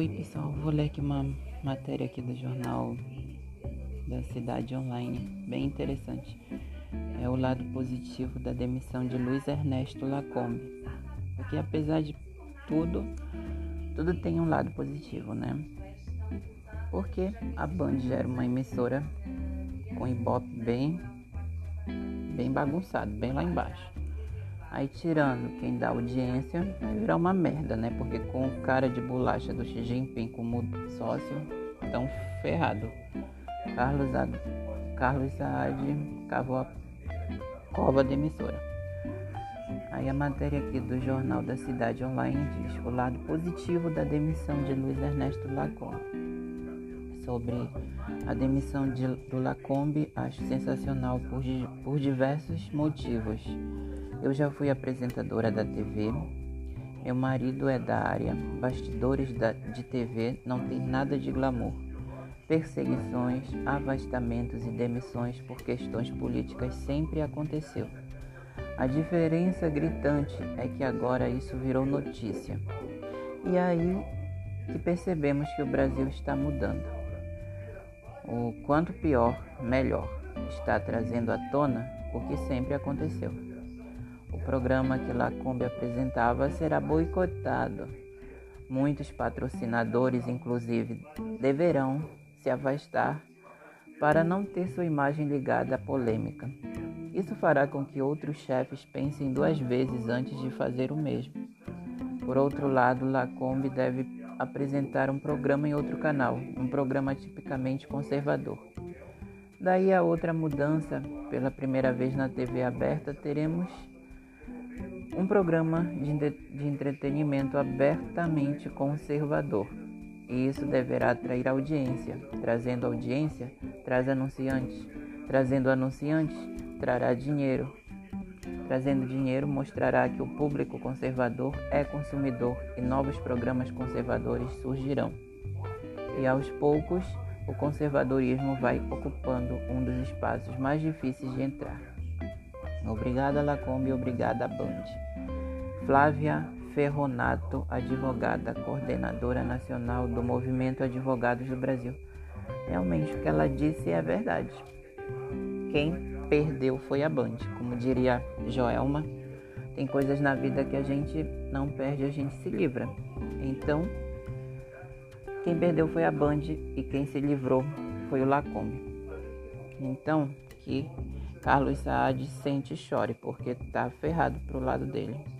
Oi pessoal, vou ler aqui uma matéria aqui do jornal da Cidade Online, bem interessante. É o lado positivo da demissão de Luiz Ernesto Lacombe. Porque apesar de tudo, tudo tem um lado positivo, né? Porque a Band já era uma emissora com ibope bem, bem bagunçado, bem lá embaixo. Aí tirando quem dá audiência, vai virar uma merda, né? Porque com o cara de bolacha do Xi Jinping como sócio, tão ferrado. Carlos, Ad... Carlos Saad cavou a cova da emissora. Aí a matéria aqui do Jornal da Cidade Online diz o lado positivo da demissão de Luiz Ernesto Lacombe. Sobre a demissão de, do Lacombe, acho sensacional por, por diversos motivos. Eu já fui apresentadora da TV. Meu marido é da área. Bastidores da, de TV não tem nada de glamour. Perseguições, avastamentos e demissões por questões políticas sempre aconteceu. A diferença gritante é que agora isso virou notícia. E aí que percebemos que o Brasil está mudando. O quanto pior, melhor, está trazendo à tona o que sempre aconteceu. O programa que Lacombe apresentava será boicotado. Muitos patrocinadores, inclusive, deverão se afastar para não ter sua imagem ligada à polêmica. Isso fará com que outros chefes pensem duas vezes antes de fazer o mesmo. Por outro lado, Lacombe deve apresentar um programa em outro canal, um programa tipicamente conservador. Daí a outra mudança, pela primeira vez na TV aberta, teremos um programa de, entretenimento abertamente conservador. E isso deverá atrair audiência. Trazendo audiência, traz anunciantes. Trazendo anunciantes, trará dinheiro. Trazendo dinheiro, mostrará que o público conservador é consumidor e novos programas conservadores surgirão. E aos poucos, o conservadorismo vai ocupando um dos espaços mais difíceis de entrar. Obrigada, Lacombe, obrigada, Band. Flávia Ferronato, advogada, coordenadora nacional do Movimento Advogados do Brasil. Realmente, o que ela disse é verdade. Quem perdeu foi a Band. Como diria Joelma, tem coisas na vida que a gente não perde, a gente se livra. Então, quem perdeu foi a Band e quem se livrou foi o Lacombe. Então, que Carlos Saad sente e chore, porque tá ferrado pro lado dele.